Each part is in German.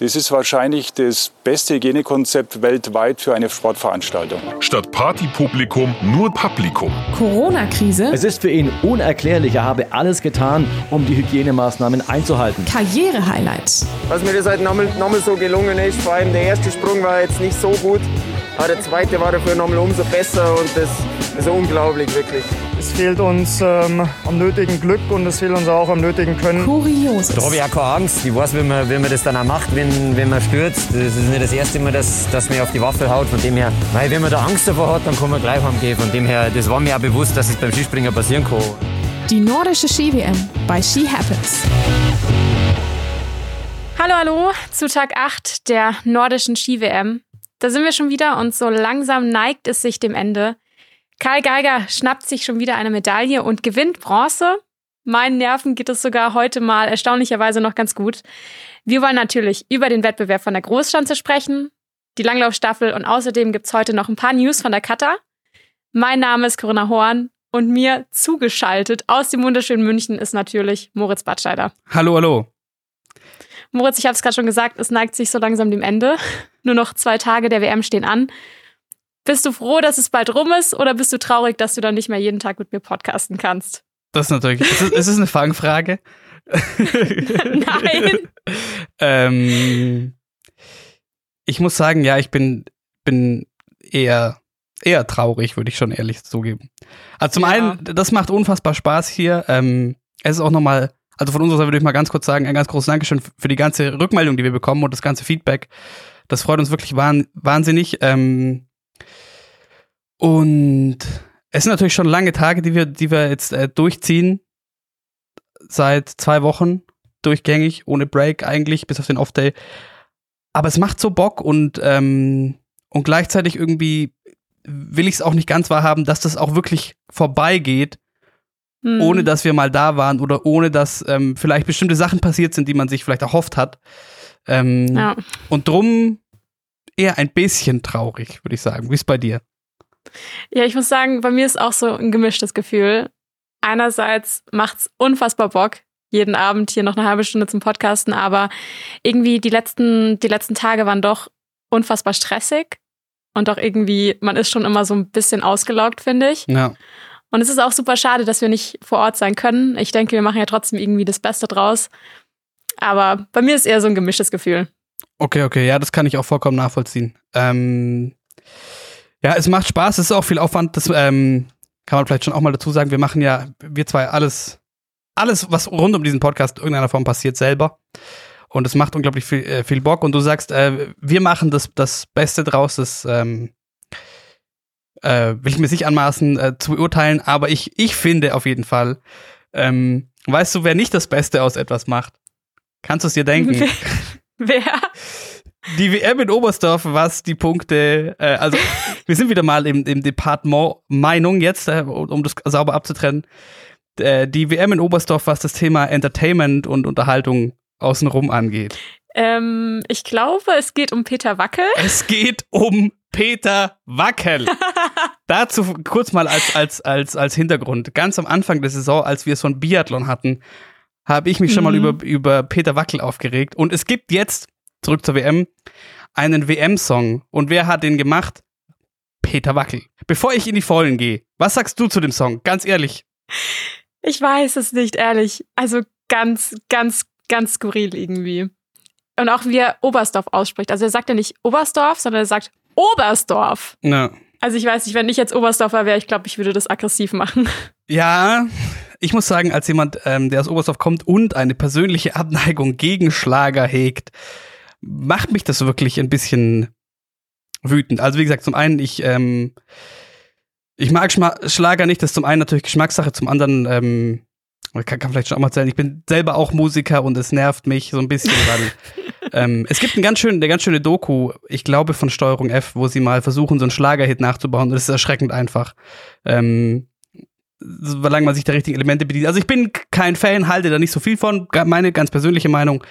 Das ist wahrscheinlich das beste Hygienekonzept weltweit für eine Sportveranstaltung. Statt Partypublikum nur Publikum. Corona-Krise. Es ist für ihn unerklärlich. Er habe alles getan, um die Hygienemaßnahmen einzuhalten. Karriere-Highlight. Was mir das halt nochmal, nochmal so gelungen ist, vor allem der erste Sprung war jetzt nicht so gut, aber der zweite war dafür nochmal umso besser und das ist unglaublich, wirklich. Es fehlt uns ähm, am nötigen Glück und es fehlt uns auch am nötigen Können. Kurioses. Da habe ich auch keine Angst. Ich weiß, wie man, wie man das dann auch macht, wenn, wenn man stürzt. Das ist nicht das erste Mal, dass, dass man auf die Waffe haut. Von dem her, weil wenn man da Angst davor hat, dann kann man gleich heimgehen. Von dem her, das war mir auch bewusst, dass es beim Skispringen passieren kann. Die nordische Ski-WM bei Ski Happens. Hallo, hallo zu Tag 8 der nordischen Ski-WM. Da sind wir schon wieder und so langsam neigt es sich dem Ende. Karl Geiger schnappt sich schon wieder eine Medaille und gewinnt Bronze. Meinen Nerven geht es sogar heute mal erstaunlicherweise noch ganz gut. Wir wollen natürlich über den Wettbewerb von der Großschanze sprechen, die Langlaufstaffel und außerdem gibt's heute noch ein paar News von der Kata. Mein Name ist Corinna Horn und mir zugeschaltet aus dem wunderschönen München ist natürlich Moritz Batscheider. Hallo, hallo. Moritz, ich habe es gerade schon gesagt, es neigt sich so langsam dem Ende. Nur noch zwei Tage der WM stehen an. Bist du froh, dass es bald rum ist oder bist du traurig, dass du dann nicht mehr jeden Tag mit mir podcasten kannst? Das ist natürlich. Es ist, es ist eine Fangfrage. Nein. ähm, ich muss sagen, ja, ich bin, bin eher, eher traurig, würde ich schon ehrlich zugeben. Also zum Ja. einen, das macht unfassbar Spaß hier. Ähm, es ist auch nochmal, also von unserer Seite würde ich mal ganz kurz sagen, ein ganz großes Dankeschön für die ganze Rückmeldung, die wir bekommen und das ganze Feedback. Das freut uns wirklich wahn, wahnsinnig. Ähm, und es sind natürlich schon lange Tage, die wir, die wir jetzt äh, durchziehen. Seit zwei Wochen durchgängig, ohne Break eigentlich, bis auf den Off-Day. Aber es macht so Bock und, ähm, und gleichzeitig irgendwie will ich es auch nicht ganz wahrhaben, dass das auch wirklich vorbeigeht, Hm. ohne dass wir mal da waren oder ohne dass ähm, vielleicht bestimmte Sachen passiert sind, die man sich vielleicht erhofft hat. Ähm, Ja. Und drum eher ein bisschen traurig, würde ich sagen. Wie ist bei dir? Ja, ich muss sagen, bei mir ist auch so ein gemischtes Gefühl. Einerseits macht's unfassbar Bock, jeden Abend hier noch eine halbe Stunde zum Podcasten, aber irgendwie die letzten, die letzten Tage waren doch unfassbar stressig und auch irgendwie, man ist schon immer so ein bisschen ausgelaugt, finde ich. Ja. Und es ist auch super schade, dass wir nicht vor Ort sein können. Ich denke, wir machen ja trotzdem irgendwie das Beste draus. Aber bei mir ist eher so ein gemischtes Gefühl. Okay, okay, ja, das kann ich auch vollkommen nachvollziehen. Ähm, ja, es macht Spaß, es ist auch viel Aufwand, das ähm, kann man vielleicht schon auch mal dazu sagen. Wir machen ja, wir zwei, alles, alles, was rund um diesen Podcast in irgendeiner Form passiert, selber. Und es macht unglaublich viel, äh, viel Bock. Und du sagst, äh, wir machen das, das Beste draus, das ähm, äh, will ich mir nicht anmaßen äh, zu beurteilen, aber ich, ich finde auf jeden Fall, ähm, weißt du, wer nicht das Beste aus etwas macht? Kannst du es dir denken? Wer? Die WM in Oberstdorf, was die Punkte, äh, also wir sind wieder mal im, im Departement Meinung jetzt, äh, um das sauber abzutrennen. Äh, die WM in Oberstdorf, was das Thema Entertainment und Unterhaltung außenrum angeht. Ähm, ich glaube, es geht um Peter Wackel. Es geht um Peter Wackel. Dazu kurz mal als, als, als, als Hintergrund. Ganz am Anfang der Saison, als wir es von Biathlon hatten, habe ich mich schon mal Mhm. über, über Peter Wackel aufgeregt. Und es gibt jetzt, zurück zur WM, einen WM-Song. Und wer hat den gemacht? Peter Wackel. Bevor ich in die Vollen gehe, was sagst du zu dem Song? Ganz ehrlich. Ich weiß es nicht, ehrlich. Also ganz, ganz, ganz skurril irgendwie. Und auch wie er Oberstdorf ausspricht. Also er sagt ja nicht Oberstdorf, sondern er sagt Oberstdorf. Ja. Also ich weiß nicht, wenn ich jetzt Oberstdorfer wäre, ich glaube, ich würde das aggressiv machen. Ja, ich muss sagen, als jemand, ähm, der aus Oberstdorf kommt und eine persönliche Abneigung gegen Schlager hegt, macht mich das wirklich ein bisschen wütend. Also wie gesagt, zum einen, ich, ähm, ich mag Schma Schlager nicht, das ist zum einen natürlich Geschmackssache, zum anderen, ähm, ich kann, kann vielleicht schon auch mal erzählen, ich bin selber auch Musiker und es nervt mich so ein bisschen, weil ähm, es gibt einen ganz schönen, eine ganz schöne Doku, ich glaube von Steuerung F, wo sie mal versuchen, so einen Schlagerhit nachzubauen und es ist erschreckend einfach. Ähm, solange man sich der richtigen Elemente bedient. Also ich bin kein Fan, halte da nicht so viel von. Meine ganz persönliche Meinung.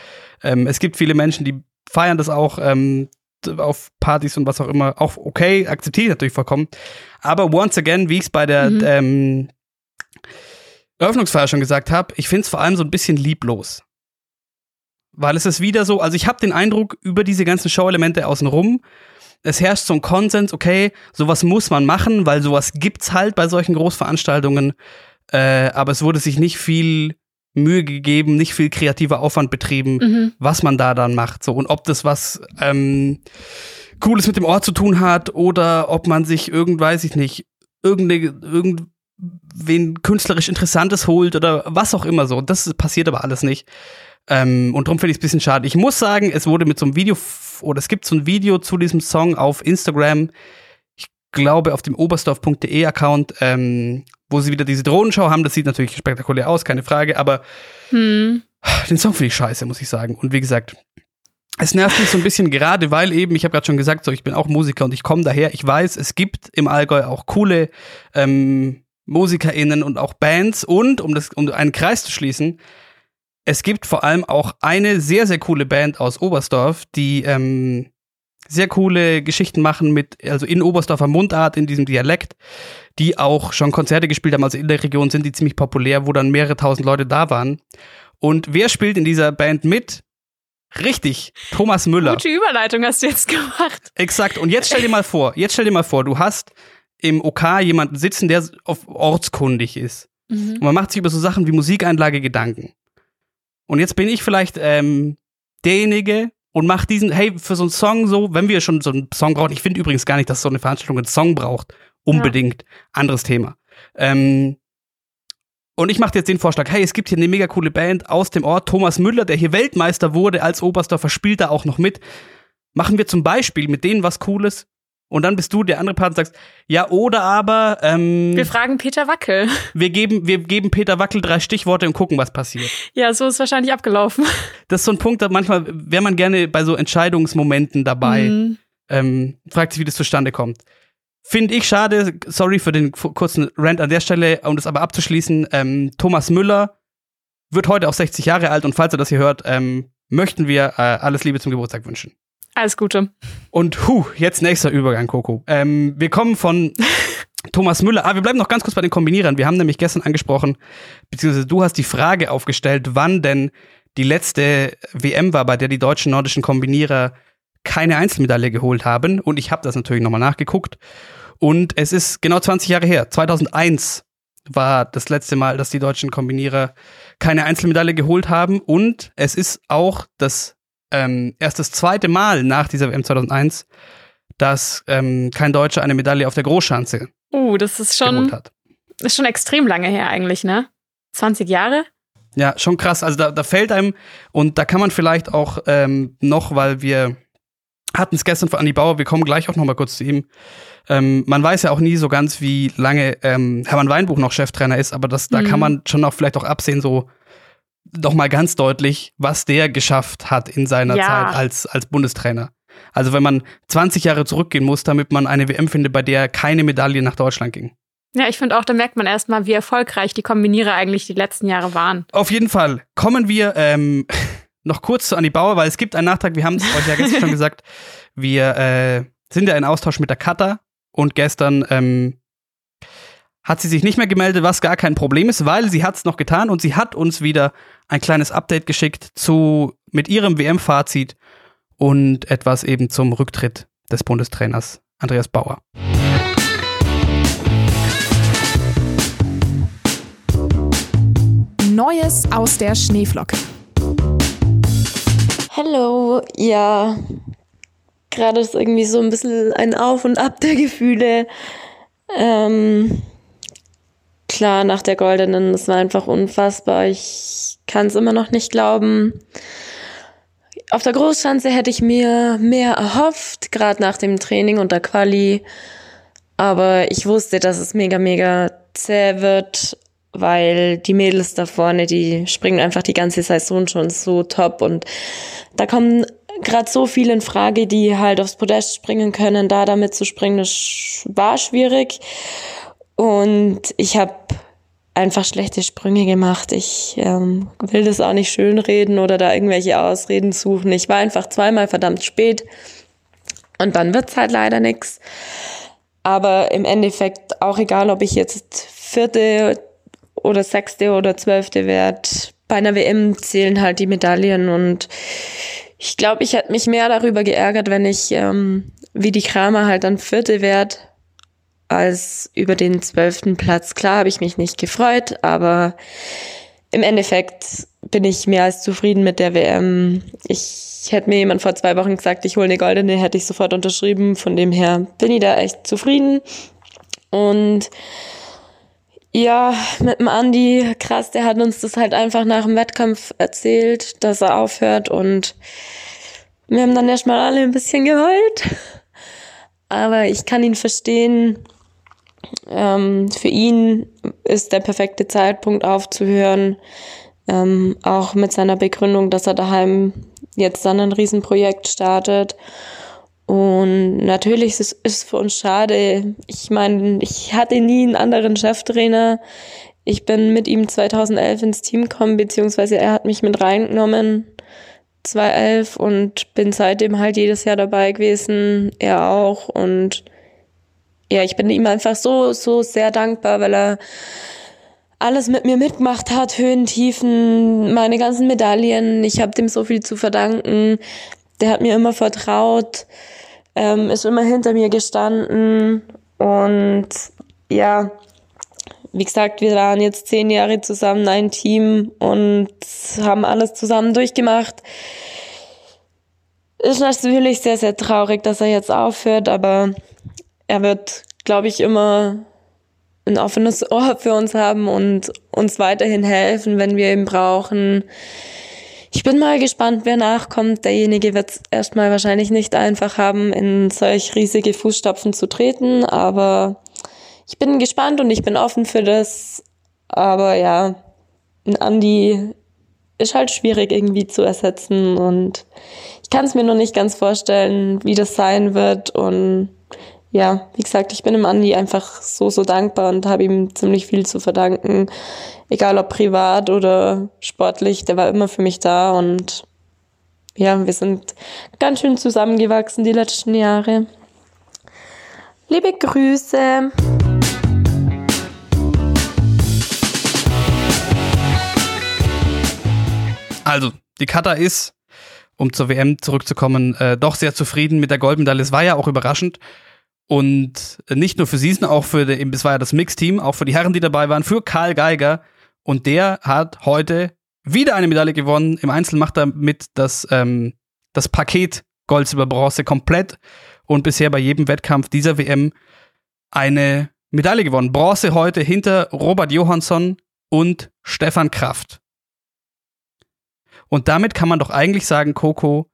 Ähm, es gibt viele Menschen, die feiern das auch ähm, auf Partys und was auch immer. Auch okay, akzeptiere ich natürlich vollkommen. Aber once again, wie ich es bei der Mhm. ähm, Eröffnungsfeier schon gesagt habe, ich finde es vor allem so ein bisschen lieblos. weil es ist wieder so, also ich habe den Eindruck, über diese ganzen Show-Elemente außenrum, es herrscht so ein Konsens, okay, sowas muss man machen, weil sowas gibt's halt bei solchen Großveranstaltungen, äh, aber es wurde sich nicht viel Mühe gegeben, nicht viel kreativer Aufwand betrieben, Mhm. was man da dann macht. So, und ob das was ähm, Cooles mit dem Ort zu tun hat oder ob man sich irgend, weiß ich nicht, irgendeine, irgendwen künstlerisch Interessantes holt oder was auch immer so. Das passiert aber alles nicht. Ähm, und darum finde ich es ein bisschen schade. Ich muss sagen, es wurde mit so einem Video, oder es gibt so ein Video zu diesem Song auf Instagram, ich glaube auf dem oberstdorf.de Account, ähm, wo sie wieder diese Drohnenschau haben. Das sieht natürlich spektakulär aus, keine Frage, aber Hm. den Song finde ich scheiße, muss ich sagen. Und wie gesagt, es nervt mich so ein bisschen gerade, weil eben, ich habe gerade schon gesagt, so ich bin auch Musiker und ich komme daher. Ich weiß, es gibt im Allgäu auch coole ähm, MusikerInnen und auch Bands und, um, das, um einen Kreis zu schließen, es gibt vor allem auch eine sehr, sehr coole Band aus Oberstdorf, die ähm, sehr coole Geschichten machen mit, also in Oberstdorfer Mundart, in diesem Dialekt, die auch schon Konzerte gespielt haben, also in der Region sind die ziemlich populär, wo dann mehrere tausend Leute da waren. Und wer spielt in dieser Band mit? Richtig, Thomas Müller. Gute Überleitung hast du jetzt gemacht. Exakt. Und jetzt stell dir mal vor, jetzt stell dir mal vor, du hast im OK jemanden sitzen, der auf ortskundig ist. Und man macht sich über so Sachen wie Musikeinlage Gedanken. Und jetzt bin ich vielleicht ähm, derjenige und mach diesen, hey, für so einen Song so, wenn wir schon so einen Song brauchen, ich finde übrigens gar nicht, dass so eine Veranstaltung einen Song braucht. Unbedingt. Anderes Thema. Ähm, und ich mache jetzt den Vorschlag, hey, es gibt hier eine mega coole Band aus dem Ort, Thomas Müller, der hier Weltmeister wurde als Oberstdorfer, spielt da auch noch mit. Machen wir zum Beispiel mit denen was Cooles und dann bist du der andere Part und sagst, ja, oder aber ähm, Wir fragen Peter Wackel. wir, geben, wir geben Peter Wackel drei Stichworte und gucken, was passiert. Ja, so ist wahrscheinlich abgelaufen. Das ist so ein Punkt, da manchmal wäre man gerne bei so Entscheidungsmomenten dabei, Mhm. ähm, fragt sich, wie das zustande kommt. Finde ich schade, sorry für den kurzen Rant an der Stelle, um das aber abzuschließen. Ähm, Thomas Müller wird heute auch 60 Jahre alt und falls er das hier hört, ähm, möchten wir äh, alles Liebe zum Geburtstag wünschen. Alles Gute. Und hu, jetzt nächster Übergang, Coco. Ähm, wir kommen von Thomas Müller. Ah, wir bleiben noch ganz kurz bei den Kombinierern. Wir haben nämlich gestern angesprochen, beziehungsweise du hast die Frage aufgestellt, wann denn die letzte WM war, bei der die deutschen nordischen Kombinierer keine Einzelmedaille geholt haben. Und ich habe das natürlich nochmal nachgeguckt. Und es ist genau 20 Jahre her. 2001 war das letzte Mal, dass die deutschen Kombinierer keine Einzelmedaille geholt haben. Und es ist auch das ähm, erst das zweite Mal nach dieser WM 2001, dass ähm, kein Deutscher eine Medaille auf der Großschanze Uh, das ist schon, hat. ist schon extrem lange her eigentlich, ne? 20 Jahre? Ja, schon krass. Also da, da fällt einem, und da kann man vielleicht auch ähm, noch, weil wir hatten es gestern von Andi Bauer, wir kommen gleich auch noch mal kurz zu ihm. Ähm, man weiß ja auch nie so ganz, wie lange ähm, Hermann Weinbuch noch Cheftrainer ist, aber das, da Mhm. kann man schon auch vielleicht auch absehen, so doch mal ganz deutlich, was der geschafft hat in seiner Ja. Zeit als, als Bundestrainer. Also wenn man 20 Jahre zurückgehen muss, damit man eine WM findet, bei der keine Medaille nach Deutschland ging. Ja, ich finde auch, da merkt man erstmal, wie erfolgreich die Kombinierer eigentlich die letzten Jahre waren. Auf jeden Fall kommen wir ähm, noch kurz zu Anni Bauer, weil es gibt einen Nachtrag, wir haben es euch ja gestern schon gesagt, wir äh, sind ja in Austausch mit der Kata und gestern ähm, hat sie sich nicht mehr gemeldet, was gar kein Problem ist, weil sie hat es noch getan und sie hat uns wieder ein kleines Update geschickt zu mit ihrem WM-Fazit und etwas eben zum Rücktritt des Bundestrainers Andreas Bauer. Neues aus der Schneeflocke. Hallo, ja. Gerade ist irgendwie so ein bisschen ein Auf und Ab der Gefühle. Ähm, klar, nach der Goldenen, das war einfach unfassbar. Ich kann es immer noch nicht glauben. Auf der Großschanze hätte ich mir mehr erhofft, gerade nach dem Training und der Quali. Aber ich wusste, dass es mega, mega zäh wird, weil die Mädels da vorne, die springen einfach die ganze Saison schon so top und da kommen gerade so viele in Frage, die halt aufs Podest springen können. Da damit zu springen, das war schwierig. Und ich habe einfach schlechte Sprünge gemacht. Ich ähm, will das auch nicht schönreden oder da irgendwelche Ausreden suchen. Ich war einfach zweimal verdammt spät und dann wird's halt leider nix. Aber im Endeffekt auch egal, ob ich jetzt vierte oder sechste oder zwölfte werde, bei einer WM zählen halt die Medaillen und ich glaube, ich hätte mich mehr darüber geärgert, wenn ich ähm, wie die Kramer halt dann Vierte werd, als über den zwölften Platz. Klar habe ich mich nicht gefreut, aber im Endeffekt bin ich mehr als zufrieden mit der WM. Ich hätte mir jemand vor zwei Wochen gesagt, ich hole eine goldene, hätte ich sofort unterschrieben. Von dem her bin ich da echt zufrieden. Und ja, mit dem Andi, krass, der hat uns das halt einfach nach dem Wettkampf erzählt, dass er aufhört und wir haben dann erstmal alle ein bisschen geheult. Aber ich kann ihn verstehen. Ähm, für ihn ist der perfekte Zeitpunkt aufzuhören. Ähm, auch mit seiner Begründung, dass er daheim jetzt dann ein Riesenprojekt startet. Und natürlich ist es für uns schade. Ich meine, ich hatte nie einen anderen Cheftrainer. Ich bin mit ihm 2011 ins Team gekommen, beziehungsweise er hat mich mit reingenommen 2011 und bin seitdem halt jedes Jahr dabei gewesen. Er auch. Und ja, ich bin ihm einfach so, so sehr dankbar, weil er alles mit mir mitgemacht hat, Höhen, Tiefen, meine ganzen Medaillen. Ich habe dem so viel zu verdanken. Der hat mir immer vertraut ähm, ist immer hinter mir gestanden und ja, wie gesagt, wir waren jetzt zehn Jahre zusammen, ein Team und haben alles zusammen durchgemacht. Ist natürlich sehr, sehr traurig, dass er jetzt aufhört, aber er wird, glaube ich, immer ein offenes Ohr für uns haben und uns weiterhin helfen, wenn wir ihn brauchen. Ich bin mal gespannt, wer nachkommt. Derjenige wird es erstmal wahrscheinlich nicht einfach haben, in solch riesige Fußstapfen zu treten, aber ich bin gespannt und ich bin offen für das. Aber ja, ein Andi ist halt schwierig irgendwie zu ersetzen und ich kann es mir noch nicht ganz vorstellen, wie das sein wird und ja, wie gesagt, ich bin dem Andi einfach so, so dankbar und habe ihm ziemlich viel zu verdanken. Egal ob privat oder sportlich, der war immer für mich da und ja, wir sind ganz schön zusammengewachsen die letzten Jahre. Liebe Grüße. Also, die Kata ist, um zur WM zurückzukommen, äh, doch sehr zufrieden mit der Goldmedaille. Es war ja auch überraschend. Und nicht nur für sie, sondern auch für, die, es war ja das Mix-Team, auch für die Herren, die dabei waren, für Karl Geiger. Und der hat heute wieder eine Medaille gewonnen. Im Einzel macht er mit das, ähm, das Paket Gold, Silber, Bronze komplett und bisher bei jedem Wettkampf dieser WM eine Medaille gewonnen. Bronze heute hinter Robert Johansson und Stefan Kraft. Und damit kann man doch eigentlich sagen, Coco,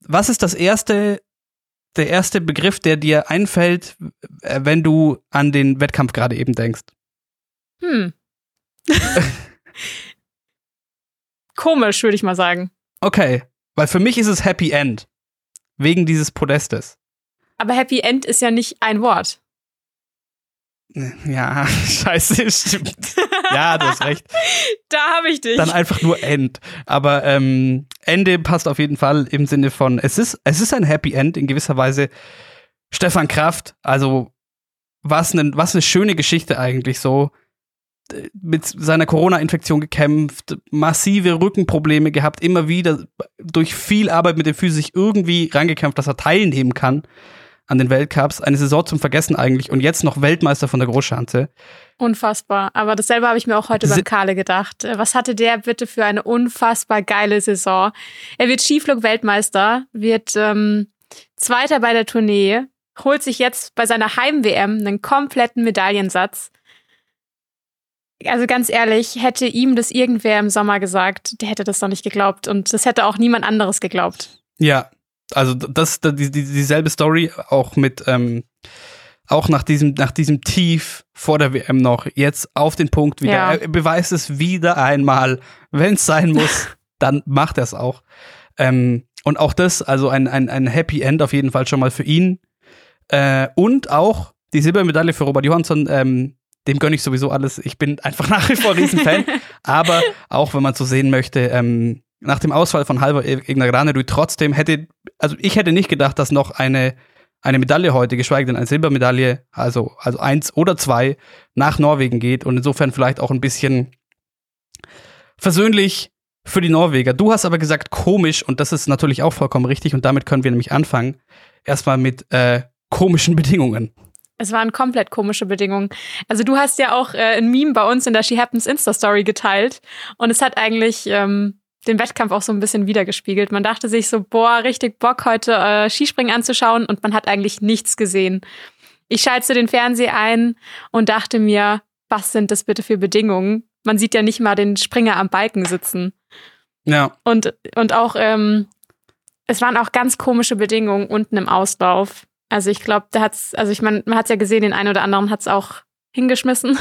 was ist das erste der erste Begriff, der dir einfällt, äh, wenn du an den Wettkampf gerade eben denkst? Hm. Komisch, würde ich mal sagen. Okay, weil für mich ist es Happy End. Wegen dieses Podestes. Aber Happy End ist ja nicht ein Wort. Ja, scheiße, stimmt. Ja, du hast recht. Da habe ich dich. Dann einfach nur End. Aber ähm, Ende passt auf jeden Fall im Sinne von, es ist, es ist ein Happy End in gewisser Weise. Stefan Kraft, also was eine was ne schöne Geschichte eigentlich so. Mit seiner Corona-Infektion gekämpft, massive Rückenprobleme gehabt, immer wieder durch viel Arbeit mit dem Füßen sich irgendwie rangekämpft, dass er teilnehmen kann an den Weltcups. Eine Saison zum Vergessen eigentlich und jetzt noch Weltmeister von der Großschanze. Unfassbar. Aber dasselbe habe ich mir auch heute beim Kahle gedacht. Was hatte der bitte für eine unfassbar geile Saison? Er wird Skiflug-Weltmeister, wird ähm, Zweiter bei der Tournee, holt sich jetzt bei seiner Heim-WM einen kompletten Medaillensatz. Also ganz ehrlich, hätte ihm das irgendwer im Sommer gesagt, der hätte das doch nicht geglaubt. Und das hätte auch niemand anderes geglaubt. Ja, also das, die, die, dieselbe Story auch mit, ähm, auch nach diesem, nach diesem Tief vor der WM noch, jetzt auf den Punkt wieder. Ja. Er beweist es wieder einmal. Wenn es sein muss, dann macht er es auch. Ähm, und auch das, also ein, ein, ein Happy End auf jeden Fall schon mal für ihn. Äh, und auch die Silbermedaille für Robert Johansson, ähm, dem gönne ich sowieso alles. Ich bin einfach nach wie vor Riesenfan. Aber auch wenn man so sehen möchte, ähm, nach dem Ausfall von Halber Egner Granerud trotzdem hätte, also ich hätte nicht gedacht, dass noch eine, eine Medaille heute, geschweige denn eine Silbermedaille, also, also eins oder zwei, nach Norwegen geht und insofern vielleicht auch ein bisschen versöhnlich für die Norweger. Du hast aber gesagt komisch und das ist natürlich auch vollkommen richtig und damit können wir nämlich anfangen. Erstmal mit äh, komischen Bedingungen. Es waren komplett komische Bedingungen. Also du hast ja auch äh, ein Meme bei uns in der She Happens Insta-Story geteilt und es hat eigentlich ähm, den Wettkampf auch so ein bisschen wiedergespiegelt. Man dachte sich so, boah, richtig Bock heute äh, Skispringen anzuschauen und man hat eigentlich nichts gesehen. Ich schalte den Fernseher ein und dachte mir, was sind das bitte für Bedingungen? Man sieht ja nicht mal den Springer am Balken sitzen. Ja. Und, und auch, ähm, es waren auch ganz komische Bedingungen unten im Auslauf. Also ich glaube, da hat's, also ich meine, man hat's ja gesehen, den einen oder anderen hat's auch hingeschmissen.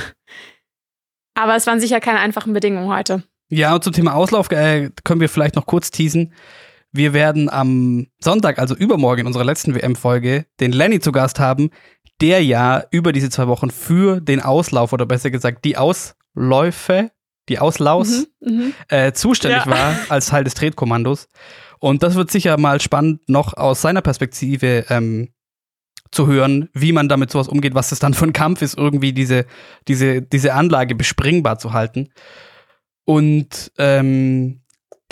Aber es waren sicher keine einfachen Bedingungen heute. Ja, und zum Thema Auslauf äh, können wir vielleicht noch kurz teasen. Wir werden am Sonntag, also übermorgen in unserer letzten WM-Folge, den Lenny zu Gast haben, der ja über diese zwei Wochen für den Auslauf oder besser gesagt die Ausläufe die Auslaus, mhm, mhm, äh, zuständig ja. war als Teil des Tretkommandos. Und das wird sicher mal spannend, noch aus seiner Perspektive ähm, zu hören, wie man damit sowas umgeht, was es dann für ein Kampf ist, irgendwie diese, diese, diese Anlage bespringbar zu halten. Und ähm,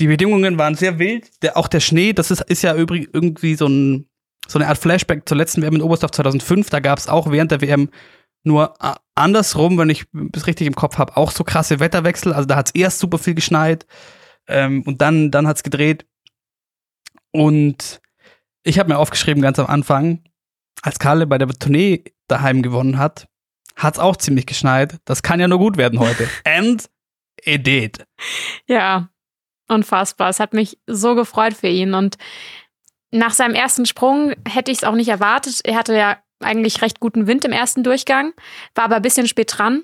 die Bedingungen waren sehr wild. Der, auch der Schnee, das ist, ist ja übrig, irgendwie so, ein, so eine Art Flashback zur letzten WM in Oberstdorf 2005. Da gab es auch während der WM nur andersrum, wenn ich es richtig im Kopf habe, auch so krasse Wetterwechsel. Also da hat es erst super viel geschneit ähm, und dann, dann hat es gedreht. Und ich habe mir aufgeschrieben ganz am Anfang, als Karle bei der Tournee daheim gewonnen hat, hat es auch ziemlich geschneit. Das kann ja nur gut werden heute. And it did. Ja, unfassbar. Es hat mich so gefreut für ihn. Und nach seinem ersten Sprung hätte ich es auch nicht erwartet. Er hatte ja eigentlich recht guten Wind im ersten Durchgang, war aber ein bisschen spät dran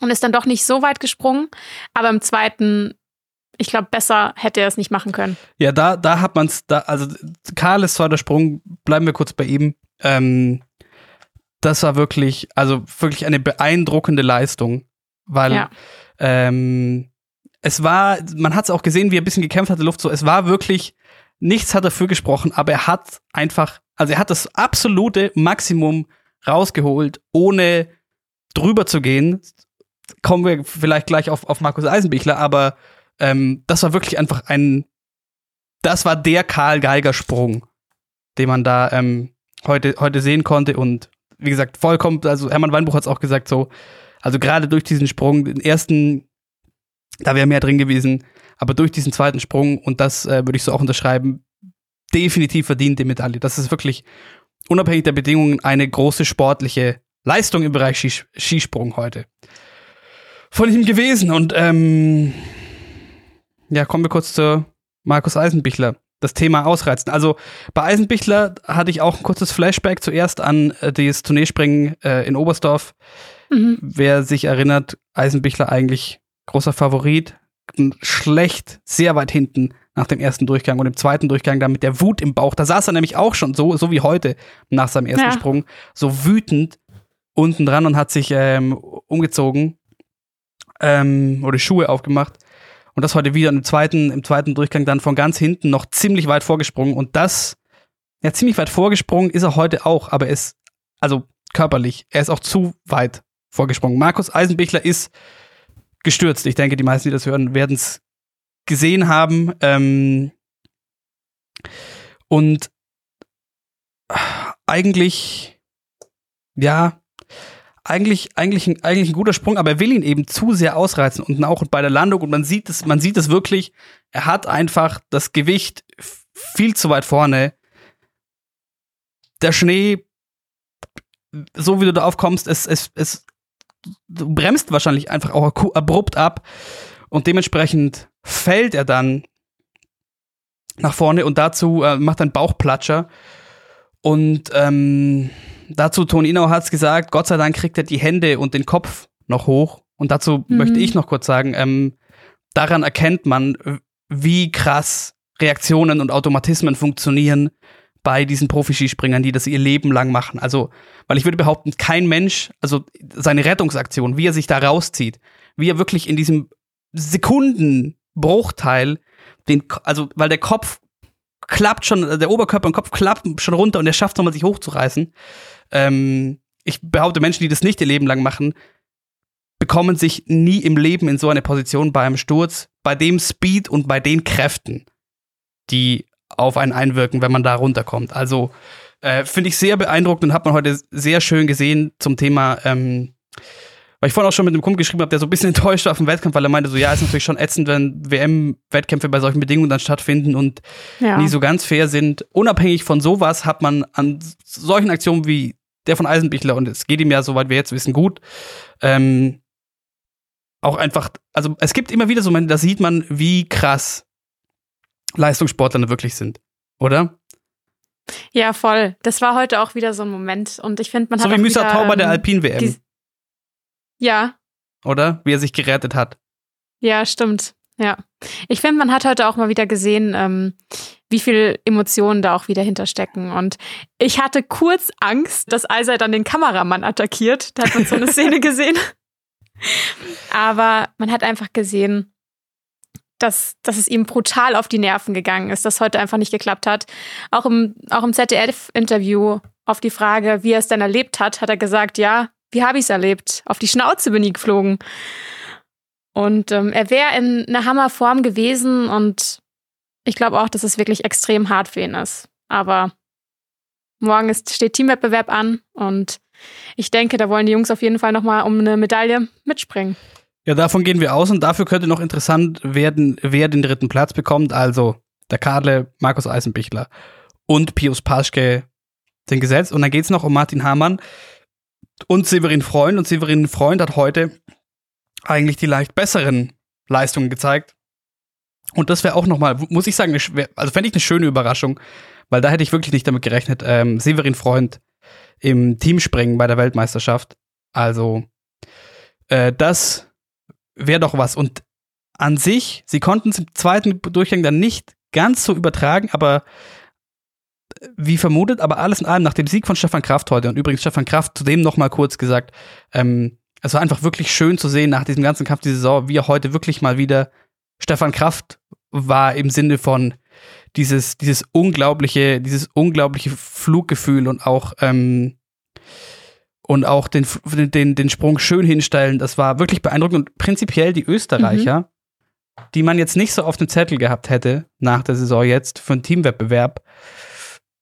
und ist dann doch nicht so weit gesprungen. Aber im zweiten, ich glaube, besser hätte er es nicht machen können. Ja, da, da hat man es, da, also Karl zweiter Sprung, bleiben wir kurz bei ihm. Ähm, das war wirklich, also wirklich eine beeindruckende Leistung, weil ja. ähm, es war, man hat es auch gesehen, wie er ein bisschen gekämpft hatte, Luft so, es war wirklich, nichts hat dafür gesprochen, aber er hat einfach also er hat das absolute Maximum rausgeholt, ohne drüber zu gehen. Kommen wir vielleicht gleich auf, auf Markus Eisenbichler, aber ähm, das war wirklich einfach ein, das war der Karl Geiger Sprung, den man da ähm, heute, heute sehen konnte und wie gesagt, vollkommen, also Hermann Weinbuch hat es auch gesagt, so, also gerade durch diesen Sprung, den ersten, da wäre mehr drin gewesen, aber durch diesen zweiten Sprung, und das äh, würde ich so auch unterschreiben, definitiv verdient die Medaille. Das ist wirklich unabhängig der Bedingungen eine große sportliche Leistung im Bereich Skis Skisprung heute. Von ihm gewesen. Und ähm, ja, kommen wir kurz zu Markus Eisenbichler. Das Thema Ausreizen. Also bei Eisenbichler hatte ich auch ein kurzes Flashback zuerst an äh, das Tourneespringen äh, in Oberstdorf. Mhm. Wer sich erinnert, Eisenbichler eigentlich großer Favorit, schlecht, sehr weit hinten nach dem ersten Durchgang und im zweiten Durchgang dann mit der Wut im Bauch. Da saß er nämlich auch schon so, so wie heute nach seinem ersten ja. Sprung, so wütend unten dran und hat sich ähm, umgezogen ähm, oder Schuhe aufgemacht. Und das heute wieder im zweiten, im zweiten Durchgang dann von ganz hinten noch ziemlich weit vorgesprungen. Und das, ja, ziemlich weit vorgesprungen ist er heute auch, aber er ist, also körperlich, er ist auch zu weit vorgesprungen. Markus Eisenbichler ist gestürzt. Ich denke, die meisten, die das hören, werden es gesehen haben. Ähm, und eigentlich, ja, eigentlich, eigentlich, eigentlich ein guter Sprung, aber er will ihn eben zu sehr ausreizen und auch bei der Landung und man sieht es, man sieht es wirklich, er hat einfach das Gewicht viel zu weit vorne. Der Schnee, so wie du da aufkommst, es, es, es bremst wahrscheinlich einfach auch abrupt ab und dementsprechend fällt er dann nach vorne und dazu äh, macht ein Bauchplatscher. Und ähm, dazu, Toni Inau hat es gesagt, Gott sei Dank kriegt er die Hände und den Kopf noch hoch. Und dazu mhm. möchte ich noch kurz sagen, ähm, daran erkennt man, wie krass Reaktionen und Automatismen funktionieren bei diesen Profi-Skispringern, die das ihr Leben lang machen. Also, weil ich würde behaupten, kein Mensch, also seine Rettungsaktion, wie er sich da rauszieht, wie er wirklich in diesem Sekundenbruchteil den, also, weil der Kopf klappt schon, der Oberkörper und Kopf klappt schon runter und er schafft nochmal sich hochzureißen. Ähm, ich behaupte, Menschen, die das nicht ihr Leben lang machen, bekommen sich nie im Leben in so eine Position beim Sturz, bei dem Speed und bei den Kräften, die auf einen einwirken, wenn man da runterkommt. Also äh, finde ich sehr beeindruckend und hat man heute sehr schön gesehen zum Thema, ähm, weil ich vorhin auch schon mit einem Kumpel geschrieben habe, der so ein bisschen enttäuscht war auf dem Wettkampf, weil er meinte so, ja, ist natürlich schon ätzend, wenn WM-Wettkämpfe bei solchen Bedingungen dann stattfinden und Ja. nie so ganz fair sind. Unabhängig von sowas hat man an solchen Aktionen wie der von Eisenbichler, und es geht ihm ja, soweit wir jetzt wissen, gut, ähm, auch einfach, also es gibt immer wieder so Momente, da sieht man, wie krass Leistungssportler wirklich sind, oder? Ja, voll. Das war heute auch wieder so ein Moment. Und ich finde, man so hat wie auch Müsa wieder, Tau bei der ähm, Alpin-WM, Ja, oder? Wie er sich gerettet hat. Ja, stimmt. Ja. Ich finde, man hat heute auch mal wieder gesehen, ähm, wie viel Emotionen da auch wieder hinterstecken. Und ich hatte kurz Angst, dass Isaac dann den Kameramann attackiert. Da hat man so eine Szene gesehen. Aber man hat einfach gesehen, dass, dass es ihm brutal auf die Nerven gegangen ist, dass heute einfach nicht geklappt hat. Auch im, auch im ZDF-Interview auf die Frage, wie er es denn erlebt hat, hat er gesagt, ja, wie habe ich es erlebt? Auf die Schnauze bin ich geflogen. Und ähm, er wäre in einer Hammerform gewesen und ich glaube auch, dass es wirklich extrem hart für ihn ist. Aber morgen ist, steht Teamwettbewerb an und ich denke, da wollen die Jungs auf jeden Fall nochmal um eine Medaille mitspringen. Ja, davon gehen wir aus und dafür könnte noch interessant werden, wer den dritten Platz bekommt. Also der Kadle, Markus Eisenbichler und Pius Paschke sind gesetzt. Und dann geht es noch um Martin Hamann und Severin Freund. Und Severin Freund hat heute eigentlich die leicht besseren Leistungen gezeigt. Und das wäre auch nochmal, muss ich sagen, also fände ich eine schöne Überraschung, weil da hätte ich wirklich nicht damit gerechnet. Ähm, Severin Freund im Teamspringen bei der Weltmeisterschaft. Also, äh, das wäre doch was. Und an sich, sie konnten es im zweiten Durchgang dann nicht ganz so übertragen, aber äh, wie vermutet, aber alles in allem nach dem Sieg von Stefan Kraft heute und übrigens Stefan Kraft zudem noch mal kurz gesagt, ähm, es war einfach wirklich schön zu sehen nach diesem ganzen Kampf diese Saison, wie er heute wirklich mal wieder Stefan Kraft war im Sinne von dieses dieses unglaubliche dieses unglaubliche Fluggefühl und auch ähm, und auch den, den, den Sprung schön hinstellen. Das war wirklich beeindruckend. Und prinzipiell die Österreicher, die man jetzt nicht so auf dem Zettel gehabt hätte nach der Saison jetzt für einen Teamwettbewerb,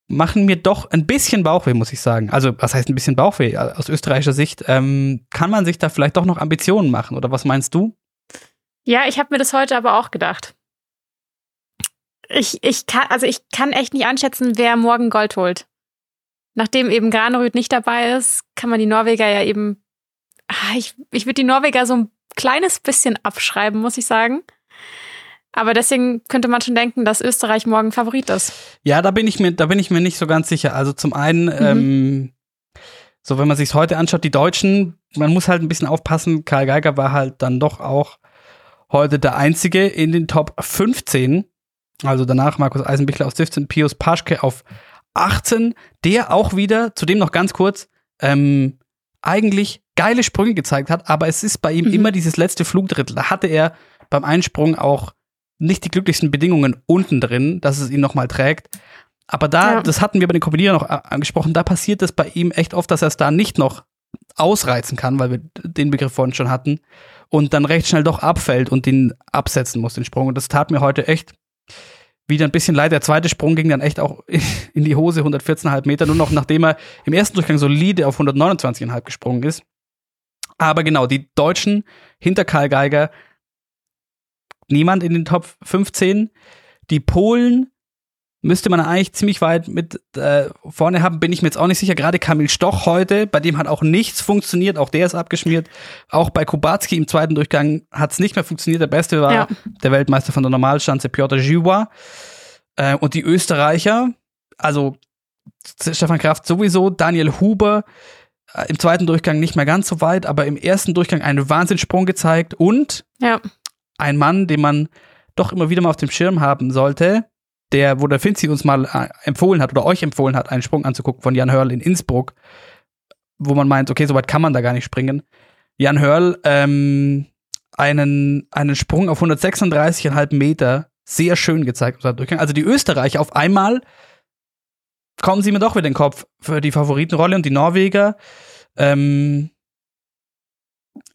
machen mir doch ein bisschen Bauchweh, muss ich sagen. Also, was heißt ein bisschen Bauchweh? Aus österreichischer Sicht ähm, kann man sich da vielleicht doch noch Ambitionen machen, oder was meinst du? Ja, ich habe mir das heute aber auch gedacht. Ich, ich kann, also ich kann echt nicht einschätzen, wer morgen Gold holt. Nachdem eben Granerüth nicht dabei ist, kann man die Norweger ja eben. Ah, Ich, ich würde die Norweger so ein kleines bisschen abschreiben, muss ich sagen. Aber deswegen könnte man schon denken, dass Österreich morgen Favorit ist. Ja, da bin ich mir, da bin ich mir nicht so ganz sicher. Also zum einen, ähm, so wenn man sich heute anschaut, die Deutschen, man muss halt ein bisschen aufpassen. Karl Geiger war halt dann doch auch heute der einzige in den Top 15. Also danach Markus Eisenbichler auf 17, Pius Paschke auf 18, der auch wieder, zudem noch ganz kurz, ähm, eigentlich geile Sprünge gezeigt hat, aber es ist bei ihm Mhm. immer dieses letzte Flugdrittel. Da hatte er beim Einsprung auch nicht die glücklichsten Bedingungen unten drin, dass es ihn nochmal trägt. Aber da, Ja. das hatten wir bei den Kombinierern noch a- angesprochen, da passiert es bei ihm echt oft, dass er es da nicht noch ausreizen kann, weil wir den Begriff vorhin schon hatten, und dann recht schnell doch abfällt und den absetzen muss, den Sprung. Und das tat mir heute echt wieder ein bisschen leid. Der zweite Sprung ging dann echt auch in die Hose, 114,5 Meter, nur noch nachdem er im ersten Durchgang solide auf 129,5 gesprungen ist. Aber genau, die Deutschen hinter Karl Geiger, niemand in den Top 15. Die Polen müsste man eigentlich ziemlich weit mit äh, vorne haben, bin ich mir jetzt auch nicht sicher. Gerade Kamil Stoch heute, bei dem hat auch nichts funktioniert, auch der ist abgeschmiert. Auch bei Kubacki im zweiten Durchgang hat es nicht mehr funktioniert. Der Beste war Ja. der Weltmeister von der Normalschanze, Piotr Giwa. Äh, und die Österreicher, also Stefan Kraft sowieso, Daniel Huber äh, im zweiten Durchgang nicht mehr ganz so weit, aber im ersten Durchgang einen Wahnsinnssprung gezeigt und Ja. ein Mann, den man doch immer wieder mal auf dem Schirm haben sollte, der, wo der Finzi uns mal äh, empfohlen hat oder euch empfohlen hat, einen Sprung anzugucken von Jan Hörl in Innsbruck, wo man meint, okay, so weit kann man da gar nicht springen. Jan Hörl, ähm, einen, einen Sprung auf 136,5 Meter sehr schön gezeigt. Also die Österreicher auf einmal kommen sie mir doch wieder in den Kopf für die Favoritenrolle und die Norweger. Ähm,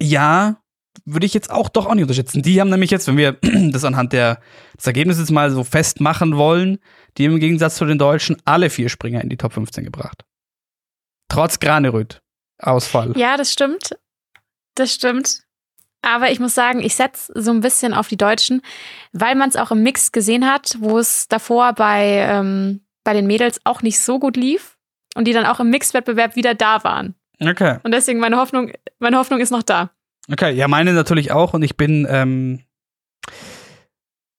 ja, würde ich jetzt auch doch auch nicht unterschätzen. Die haben nämlich jetzt, wenn wir das anhand der, des Ergebnisses mal so festmachen wollen, die im Gegensatz zu den Deutschen alle vier Springer in die Top 15 gebracht. Trotz Granerüth. Ausfall. Ja, das stimmt. Das stimmt. Aber ich muss sagen, ich setze so ein bisschen auf die Deutschen, weil man es auch im Mix gesehen hat, wo es davor bei, ähm, bei den Mädels auch nicht so gut lief und die dann auch im Mixwettbewerb wieder da waren. Okay. Und deswegen meine Hoffnung, meine Hoffnung ist noch da. Okay, ja, meine natürlich auch und ich bin, ähm,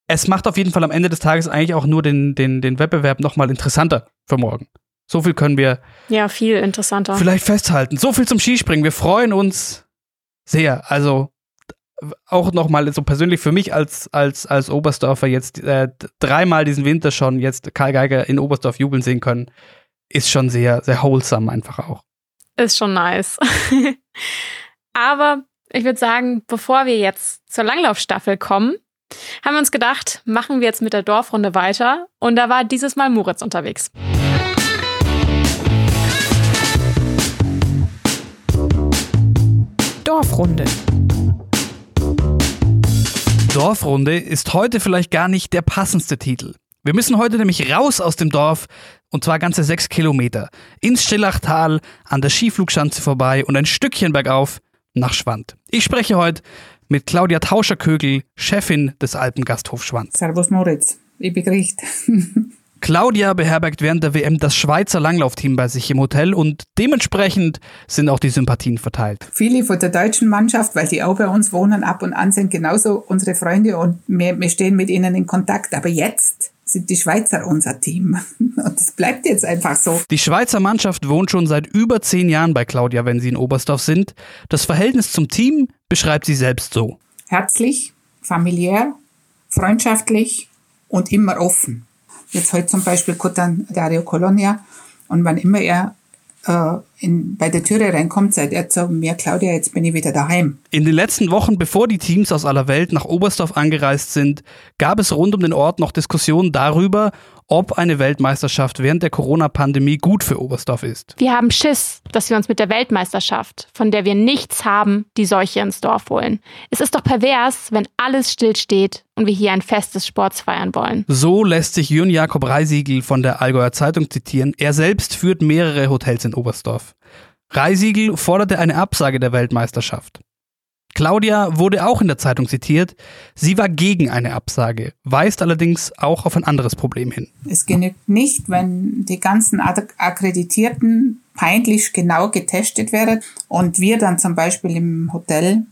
es macht auf jeden Fall am Ende des Tages eigentlich auch nur den, den, den Wettbewerb nochmal interessanter für morgen. So viel können wir Ja, viel interessanter. vielleicht festhalten. So viel zum Skispringen. Wir freuen uns sehr. Also auch nochmal so persönlich für mich als, als, als Oberstdorfer jetzt äh, dreimal diesen Winter schon jetzt Karl Geiger in Oberstdorf jubeln sehen können, ist schon sehr, sehr wholesome einfach auch. Ist schon nice. Aber ich würde sagen, bevor wir jetzt zur Langlaufstaffel kommen, haben wir uns gedacht, machen wir jetzt mit der Dorfrunde weiter. Und da war dieses Mal Moritz unterwegs. Dorfrunde. Dorfrunde ist heute vielleicht gar nicht der passendste Titel. Wir müssen heute nämlich raus aus dem Dorf und zwar ganze sechs Kilometer ins Stillachtal, an der Skiflugschanze vorbei und ein Stückchen bergauf nach Schwand. Ich spreche heute mit Claudia Tauscherkögel, Chefin des Alpengasthof Schwand. Servus Moritz, ich bin gericht. Claudia beherbergt während der WM das Schweizer Langlaufteam bei sich im Hotel und dementsprechend sind auch die Sympathien verteilt. Viele von der deutschen Mannschaft, weil die auch bei uns wohnen, ab und an sind genauso unsere Freunde und wir, wir stehen mit ihnen in Kontakt. Aber jetzt sind die Schweizer unser Team. Und das bleibt jetzt einfach so. Die Schweizer Mannschaft wohnt schon seit über zehn Jahren bei Claudia, wenn sie in Oberstdorf sind. Das Verhältnis zum Team beschreibt sie selbst so. Herzlich, familiär, freundschaftlich und immer offen. Jetzt heute zum Beispiel Kutan Dario Colonia und wann immer er in, bei der Türe reinkommt, sagt er zu mir, Claudia, jetzt bin ich wieder daheim. In den letzten Wochen, bevor die Teams aus aller Welt nach Oberstdorf angereist sind, gab es rund um den Ort noch Diskussionen darüber, ob eine Weltmeisterschaft während der Corona-Pandemie gut für Oberstdorf ist. Wir haben Schiss, dass wir uns mit der Weltmeisterschaft, von der wir nichts haben, die Seuche ins Dorf holen. Es ist doch pervers, wenn alles stillsteht und wir hier ein Fest des Sports feiern wollen. So lässt sich Jürgen Jakob Reisiegel von der Allgäuer Zeitung zitieren. Er selbst führt mehrere Hotels in Oberstdorf. Reisiegel forderte eine Absage der Weltmeisterschaft. Claudia wurde auch in der Zeitung zitiert. Sie war gegen eine Absage, weist allerdings auch auf ein anderes Problem hin. Es genügt nicht, wenn die ganzen Akkreditierten peinlich genau getestet werden und wir dann zum Beispiel im Hotel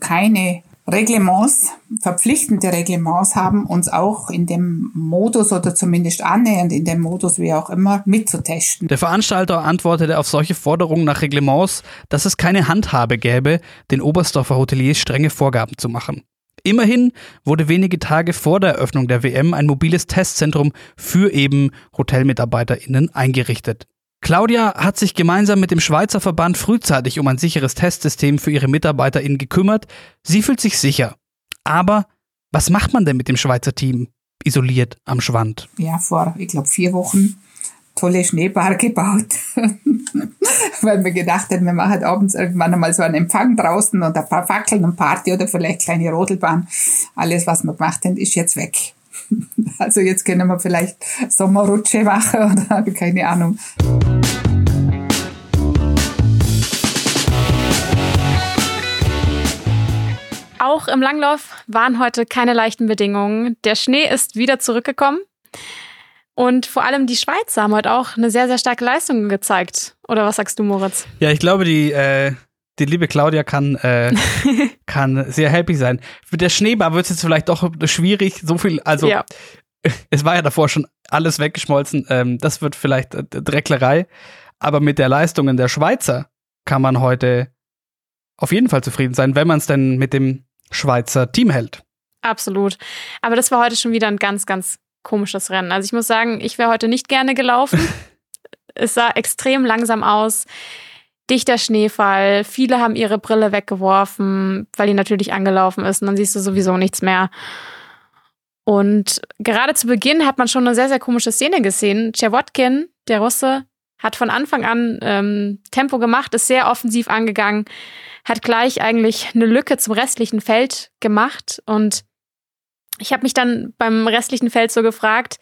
keine Reglements, verpflichtende Reglements haben, uns auch in dem Modus oder zumindest annähernd in dem Modus, wie auch immer, mitzutesten. Der Veranstalter antwortete auf solche Forderungen nach Reglements, dass es keine Handhabe gäbe, den Oberstdorfer Hoteliers strenge Vorgaben zu machen. Immerhin wurde wenige Tage vor der Eröffnung der WM ein mobiles Testzentrum für eben HotelmitarbeiterInnen eingerichtet. Claudia hat sich gemeinsam mit dem Schweizer Verband frühzeitig um ein sicheres Testsystem für ihre MitarbeiterInnen gekümmert. Sie fühlt sich sicher. Aber was macht man denn mit dem Schweizer Team isoliert am Schwand? Ja, vor, ich glaube, vier Wochen tolle Schneebar gebaut, weil wir gedacht haben, wir machen abends irgendwann einmal so einen Empfang draußen und ein paar Fackeln und Party oder vielleicht kleine Rodelbahn. Alles, was wir gemacht haben, ist jetzt weg. Also jetzt können wir vielleicht Sommerrutsche machen oder keine Ahnung. Auch im Langlauf waren heute keine leichten Bedingungen. Der Schnee ist wieder zurückgekommen. Und vor allem die Schweizer haben heute auch eine sehr, sehr starke Leistung gezeigt. Oder was sagst du, Moritz? Ja, ich glaube, die, äh, die liebe Claudia kann, äh, kann sehr happy sein. Mit der Schneebar wird es jetzt vielleicht doch schwierig. So viel, also Ja. es war ja davor schon alles weggeschmolzen. Ähm, das wird vielleicht äh, Drecklerei. Aber mit der Leistungen der Schweizer kann man heute auf jeden Fall zufrieden sein, wenn man es denn mit dem Schweizer Team hält. Absolut. Aber das war heute schon wieder ein ganz, ganz komisches Rennen. Also ich muss sagen, ich wäre heute nicht gerne gelaufen. es sah extrem langsam aus. Dichter Schneefall. Viele haben ihre Brille weggeworfen, weil die natürlich angelaufen ist. Und dann siehst du sowieso nichts mehr. Und gerade zu Beginn hat man schon eine sehr, sehr komische Szene gesehen. Czerwotkin, der Russe, hat von Anfang an ähm, Tempo gemacht, ist sehr offensiv angegangen, hat gleich eigentlich eine Lücke zum restlichen Feld gemacht. Und ich habe mich dann beim restlichen Feld so gefragt,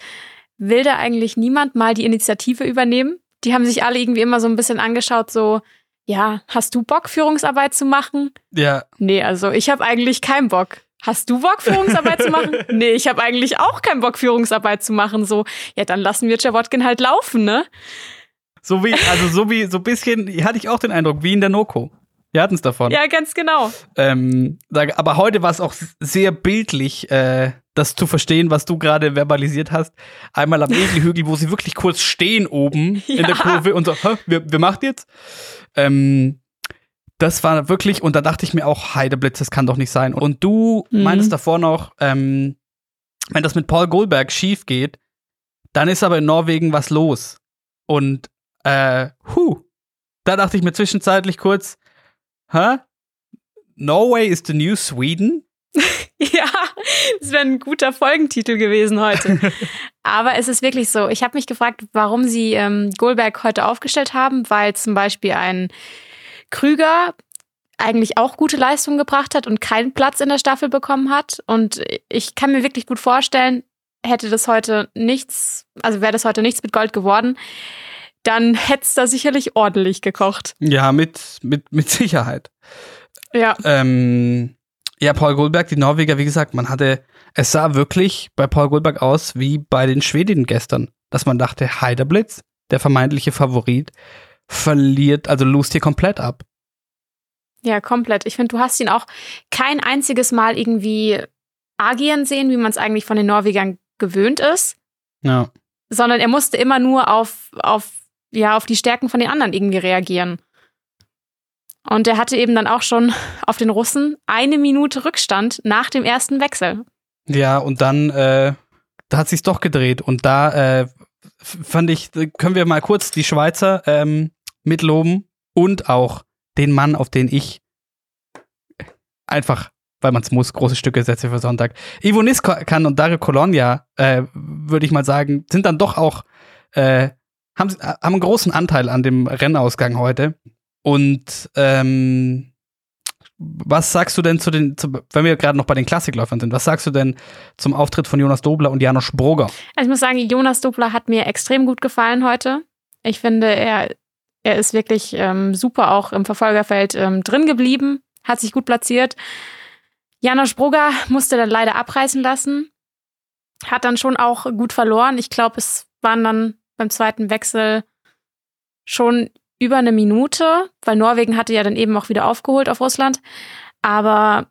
will da eigentlich niemand mal die Initiative übernehmen? Die haben sich alle irgendwie immer so ein bisschen angeschaut, so, ja, hast du Bock, Führungsarbeit zu machen? Ja. Nee, also ich habe eigentlich keinen Bock. Hast du Bock, Führungsarbeit zu machen? Nee, ich habe eigentlich auch keinen Bock, Führungsarbeit zu machen. So, ja, dann lassen wir Jawotkin halt laufen, ne? So wie, also so wie, so ein bisschen, hatte ich auch den Eindruck, wie in der Noko. Wir hatten es davon. Ja, ganz genau. Ähm, aber heute war es auch sehr bildlich, äh, das zu verstehen, was du gerade verbalisiert hast. Einmal am Egelhügel, wo sie wirklich kurz stehen oben ja. in der Kurve und so, Hä, wer, wer macht jetzt? Ähm, das war wirklich, und da dachte ich mir auch, Heideblitz, das kann doch nicht sein. Und du mhm. meintest davor noch, ähm, wenn das mit Paul Goldberg schief geht, dann ist aber in Norwegen was los. Und äh, huh, da dachte ich mir zwischenzeitlich kurz, hä? Norway is the new Sweden? ja, das wäre ein guter Folgentitel gewesen heute. Aber es ist wirklich so. Ich habe mich gefragt, warum sie ähm, Goldberg heute aufgestellt haben, weil zum Beispiel ein Krüger eigentlich auch gute Leistungen gebracht hat und keinen Platz in der Staffel bekommen hat. Und ich kann mir wirklich gut vorstellen, hätte das heute nichts, also wäre das heute nichts mit Gold geworden, dann hätte es da sicherlich ordentlich gekocht. Ja, mit, mit, mit Sicherheit. Ja. Ähm, ja, Paul Goldberg, die Norweger, wie gesagt, man hatte, es sah wirklich bei Paul Goldberg aus wie bei den Schwedinnen gestern, dass man dachte, Heiderblitz, der vermeintliche Favorit, verliert, also lust hier komplett ab. Ja, komplett. Ich finde, du hast ihn auch kein einziges Mal irgendwie agieren sehen, wie man es eigentlich von den Norwegern gewöhnt ist. Ja. Sondern er musste immer nur auf, auf ja auf die Stärken von den anderen irgendwie reagieren. Und er hatte eben dann auch schon auf den Russen eine Minute Rückstand nach dem ersten Wechsel. Ja, und dann äh, da hat sich's doch gedreht und da äh, fand ich, können wir mal kurz die Schweizer ähm, mitloben und auch den Mann, auf den ich einfach, weil man es muss, große Stücke setze für Sonntag. Ivo Niskan und Dario Colonia, äh, würde ich mal sagen, sind dann doch auch äh, haben, haben einen großen Anteil an dem Rennausgang heute. Und ähm, was sagst du denn zu den, zu, wenn wir gerade noch bei den Klassikläufern sind, was sagst du denn zum Auftritt von Jonas Dobler und Janos Broger? Also ich muss sagen, Jonas Dobler hat mir extrem gut gefallen heute. Ich finde, er, er ist wirklich ähm, super auch im Verfolgerfeld ähm, drin geblieben, hat sich gut platziert. Janos Broger musste dann leider abreißen lassen, hat dann schon auch gut verloren. Ich glaube, es waren dann beim zweiten Wechsel schon über eine Minute, weil Norwegen hatte ja dann eben auch wieder aufgeholt auf Russland. Aber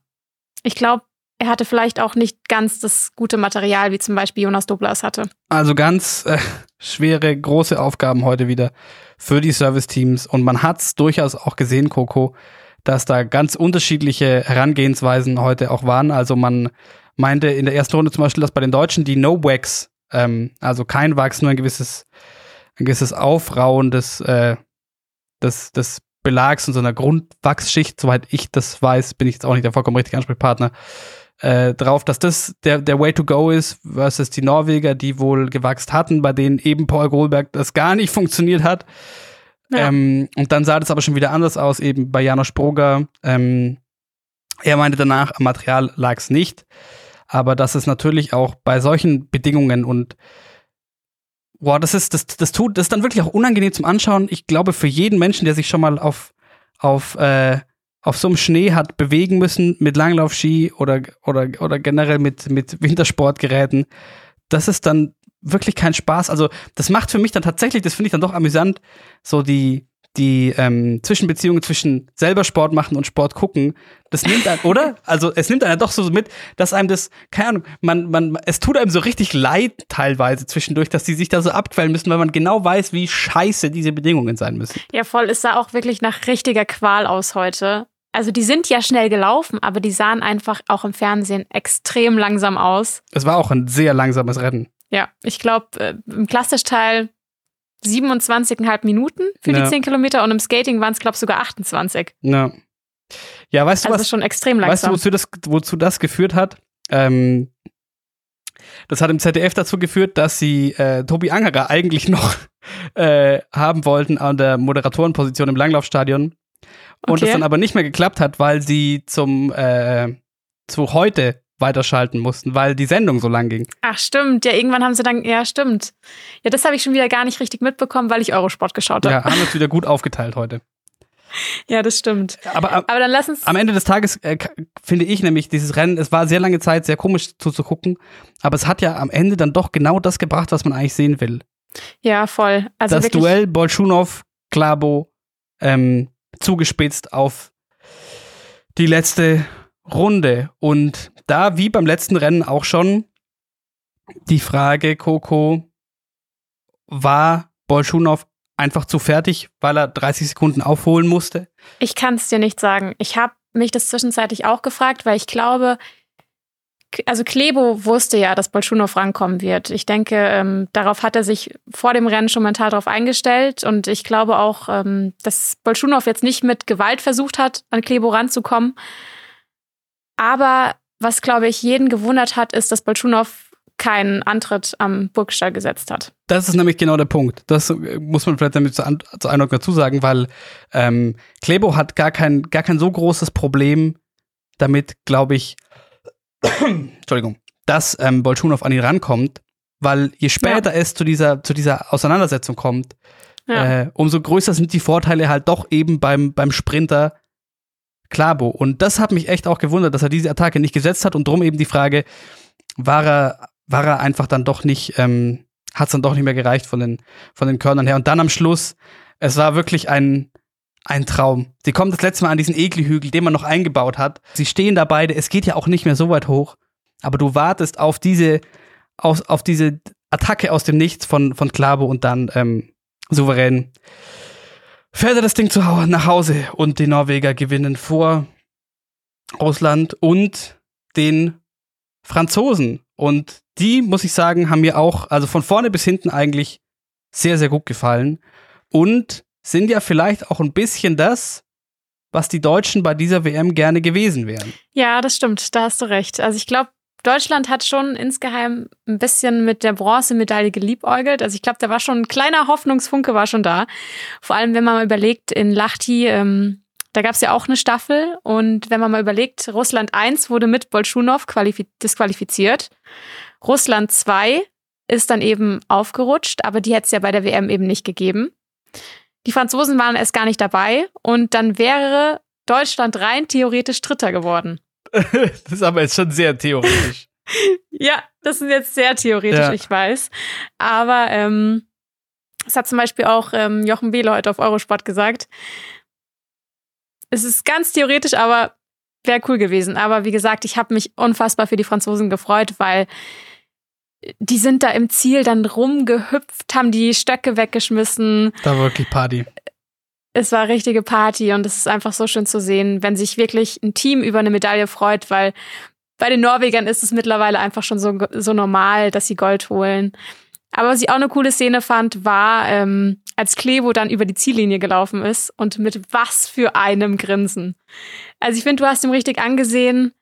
ich glaube, er hatte vielleicht auch nicht ganz das gute Material, wie zum Beispiel Jonas Doblas hatte. Also ganz äh, schwere, große Aufgaben heute wieder für die Service-Teams. Und man hat es durchaus auch gesehen, Coco, dass da ganz unterschiedliche Herangehensweisen heute auch waren. Also man meinte in der ersten Runde zum Beispiel, dass bei den Deutschen die No-Wax ähm, also kein Wachs, nur ein gewisses, ein gewisses Aufrauen des, äh, des, des Belags und so einer Grundwachsschicht, soweit ich das weiß, bin ich jetzt auch nicht der vollkommen richtige Ansprechpartner, äh, drauf, dass das der, der Way to go ist, versus die Norweger, die wohl gewachst hatten, bei denen eben Paul Goldberg das gar nicht funktioniert hat. Ja. Ähm, und dann sah das aber schon wieder anders aus, eben bei Janosch Broger. Ähm, er meinte danach, am Material lag es nicht aber dass es natürlich auch bei solchen Bedingungen und boah, das ist, das, das tut, das ist dann wirklich auch unangenehm zum Anschauen. Ich glaube, für jeden Menschen, der sich schon mal auf, auf, äh, auf so einem Schnee hat bewegen müssen mit Langlaufski oder, oder, oder generell mit, mit Wintersportgeräten, das ist dann wirklich kein Spaß. Also, das macht für mich dann tatsächlich, das finde ich dann doch amüsant, so die, die ähm, Zwischenbeziehungen zwischen selber Sport machen und Sport gucken, das nimmt einen, oder? Also es nimmt einen doch so mit, dass einem das, keine Ahnung, man, man, es tut einem so richtig leid teilweise zwischendurch, dass die sich da so abquellen müssen, weil man genau weiß, wie scheiße diese Bedingungen sein müssen. Ja, voll, es sah auch wirklich nach richtiger Qual aus heute. Also die sind ja schnell gelaufen, aber die sahen einfach auch im Fernsehen extrem langsam aus. Es war auch ein sehr langsames Rennen. Ja, ich glaube, äh, im Klassischteil 27,5 Minuten für ja. die 10 Kilometer und im Skating waren es, glaube ich, sogar 28. Ja. Ja, weißt du also was? schon extrem langsam. Weißt du, wozu das, wozu das geführt hat? Ähm, das hat im ZDF dazu geführt, dass sie äh, Tobi Angerer eigentlich noch äh, haben wollten an der Moderatorenposition im Langlaufstadion. Und Okay. es dann aber nicht mehr geklappt hat, weil sie zum äh, zu heute weiterschalten mussten, weil die Sendung so lang ging. Ach, stimmt. Ja, irgendwann haben sie dann, ja, stimmt. Ja, das habe ich schon wieder gar nicht richtig mitbekommen, weil ich Eurosport geschaut habe. Ja, haben uns wieder gut aufgeteilt heute. Ja, das stimmt. Aber am, Aber dann lass uns. am Ende des Tages äh, finde ich nämlich dieses Rennen, es war sehr lange Zeit sehr komisch zuzugucken, aber es hat ja am Ende dann doch genau das gebracht, was man eigentlich sehen will. Ja, voll. Also das Duell Bolschunow, Klabo ähm, zugespitzt auf die letzte Runde. Und da, wie beim letzten Rennen auch schon, die Frage, Coco, war Bolschunow einfach zu fertig, weil er 30 Sekunden aufholen musste? Ich kann es dir nicht sagen. Ich habe mich das zwischenzeitlich auch gefragt, weil ich glaube, also Klebo wusste ja, dass Bolschunow rankommen wird. Ich denke, ähm, darauf hat er sich vor dem Rennen schon mental darauf eingestellt. Und ich glaube auch, ähm, dass Bolschunow jetzt nicht mit Gewalt versucht hat, an Klebo ranzukommen. Aber was, glaube ich, jeden gewundert hat, ist, dass Bolschunow keinen Antritt am Burgstall gesetzt hat. Das ist nämlich genau der Punkt. Das äh, muss man vielleicht damit zur, An zur Einordnung dazu sagen, weil ähm, Klebo hat gar kein, gar kein so großes Problem damit, glaube ich, Entschuldigung, dass ähm, Bolschunow an ihn rankommt, weil je später es zu dieser, zu dieser Auseinandersetzung kommt, Ja. äh, umso größer sind die Vorteile halt doch eben beim, beim Sprinter Klabo. Und das hat mich echt auch gewundert, dass er diese Attacke nicht gesetzt hat und drum eben die Frage, war er, war er einfach dann doch nicht, ähm, hat es dann doch nicht mehr gereicht von den, von den Körnern her. Und dann am Schluss, es war wirklich ein, ein Traum. Sie kommen das letzte Mal an diesen Ekelhügel, den man noch eingebaut hat. Sie stehen da beide, es geht ja auch nicht mehr so weit hoch, aber du wartest auf diese, auf, auf diese Attacke aus dem Nichts von, von Klabo und dann ähm, souverän fährt er das Ding zu nach Hause und die Norweger gewinnen vor Russland und den Franzosen. Und die, muss ich sagen, haben mir auch, also von vorne bis hinten eigentlich sehr, sehr gut gefallen. Und sind ja vielleicht auch ein bisschen das, was die Deutschen bei dieser WM gerne gewesen wären. Ja, das stimmt, da hast du recht. Also ich glaube, Deutschland hat schon insgeheim ein bisschen mit der Bronzemedaille geliebäugelt. Also ich glaube, da war schon ein kleiner Hoffnungsfunke war schon da. Vor allem, wenn man mal überlegt, in Lahti, ähm, da gab es ja auch eine Staffel. Und wenn man mal überlegt, Russland 1 wurde mit Bolschunow qualifi- disqualifiziert. Russland 2 ist dann eben aufgerutscht, aber die hätte es ja bei der WM eben nicht gegeben. Die Franzosen waren erst gar nicht dabei und dann wäre Deutschland rein theoretisch Dritter geworden. das ist aber jetzt schon sehr theoretisch. Ja, das ist jetzt sehr theoretisch, Ja. ich weiß. Aber ähm, das hat zum Beispiel auch ähm, Jochen Behle heute auf Eurosport gesagt. Es ist ganz theoretisch, aber wäre cool gewesen. Aber wie gesagt, ich habe mich unfassbar für die Franzosen gefreut, weil die sind da im Ziel dann rumgehüpft, haben die Stöcke weggeschmissen. Da war wirklich Party. Es war richtige Party und es ist einfach so schön zu sehen, wenn sich wirklich ein Team über eine Medaille freut, weil bei den Norwegern ist es mittlerweile einfach schon so, so normal, dass sie Gold holen. Aber was ich auch eine coole Szene fand, war, ähm, als Klevo dann über die Ziellinie gelaufen ist und mit was für einem Grinsen. Also ich finde, du hast ihm richtig angesehen,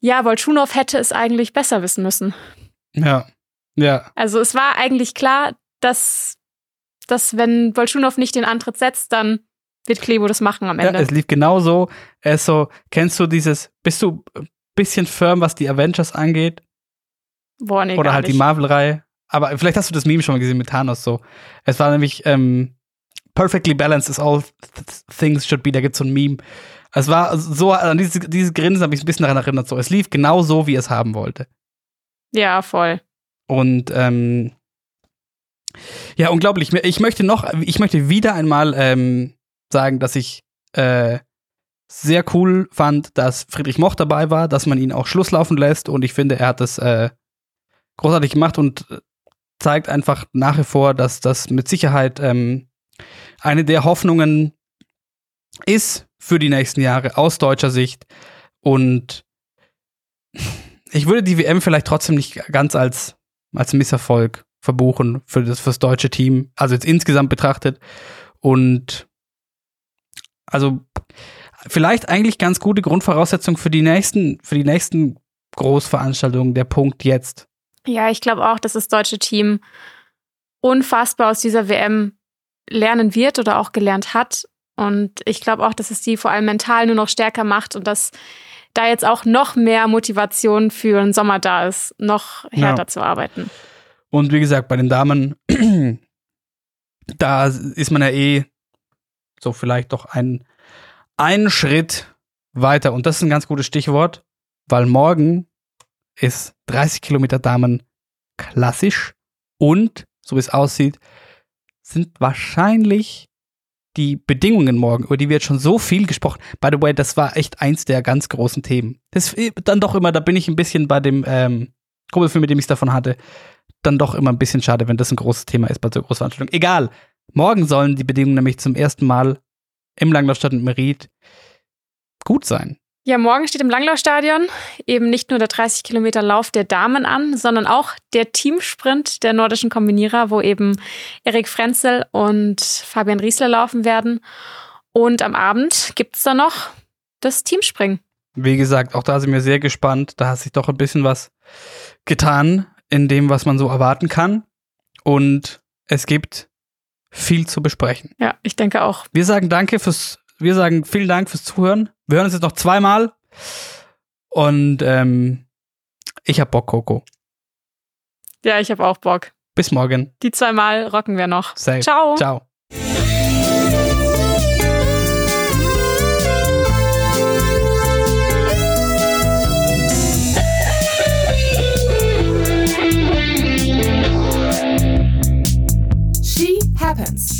ja, Bolschunow hätte es eigentlich besser wissen müssen. Ja. Ja. Also es war eigentlich klar, dass, dass wenn Bolschunow nicht den Antritt setzt, dann wird Klevo das machen am Ja, Ende. es lief genauso. Er ist so, kennst du dieses, bist du ein bisschen firm, was die Avengers angeht? Boah, nee, Oder halt die nicht. Marvel-Reihe. Aber vielleicht hast du das Meme schon mal gesehen mit Thanos so. Es war nämlich ähm, perfectly balanced is all th things should be. Da gibt's so ein Meme. Es war so, an dieses, dieses Grinsen habe ich ein bisschen daran erinnert. So, es lief genau so, wie es haben wollte. Ja, voll. Und ähm, ja, unglaublich. Ich möchte noch, ich möchte wieder einmal ähm, sagen, dass ich äh, sehr cool fand, dass Friedrich Moch dabei war, dass man ihn auch Schluss laufen lässt und ich finde, er hat das äh, großartig gemacht und zeigt einfach nach wie vor, dass das mit Sicherheit ähm, eine der Hoffnungen ist für die nächsten Jahre aus deutscher Sicht und ich würde die WM vielleicht trotzdem nicht ganz als, als Misserfolg verbuchen für das fürs deutsche Team, also jetzt insgesamt betrachtet. Und also vielleicht eigentlich ganz gute Grundvoraussetzung für die nächsten, für die nächsten Großveranstaltungen, der Punkt jetzt. Ja, ich glaube auch, dass das deutsche Team unfassbar aus dieser WM lernen wird oder auch gelernt hat. Und ich glaube auch, dass es die vor allem mental nur noch stärker macht und dass da jetzt auch noch mehr Motivation für den Sommer da ist, noch härter Ja. zu arbeiten. Und wie gesagt, bei den Damen, da ist man ja eh so vielleicht doch ein, einen Schritt weiter. Und das ist ein ganz gutes Stichwort, weil morgen ist 30 Kilometer Damen klassisch und, so wie es aussieht, sind wahrscheinlich die Bedingungen morgen, über die wird schon so viel gesprochen. By the way, das war echt eins der ganz großen Themen. Das dann doch immer, da bin ich ein bisschen bei dem ähm, Kumpelfilm, mit dem ich es davon hatte, dann doch immer ein bisschen schade, wenn das ein großes Thema ist bei so Großveranstaltungen. Egal. Morgen sollen die Bedingungen nämlich zum ersten Mal im Langlaufstadt und Merit gut sein. Ja, morgen steht im Langlaufstadion eben nicht nur der 30 Kilometer Lauf der Damen an, sondern auch der Teamsprint der nordischen Kombinierer, wo eben Erik Frenzel und Fabian Riesler laufen werden. Und am Abend gibt's da noch das Teamspringen. Wie gesagt, auch da sind wir sehr gespannt. Da hat sich doch ein bisschen was getan in dem, was man so erwarten kann. Und es gibt viel zu besprechen. Ja, ich denke auch. Wir sagen danke fürs, wir sagen vielen Dank fürs Zuhören. Wir hören uns jetzt noch zweimal. Und ähm, ich hab Bock, Coco. Ja, ich habe auch Bock. Bis morgen. Die zweimal rocken wir noch. Safe. Ciao. Ciao. Presents.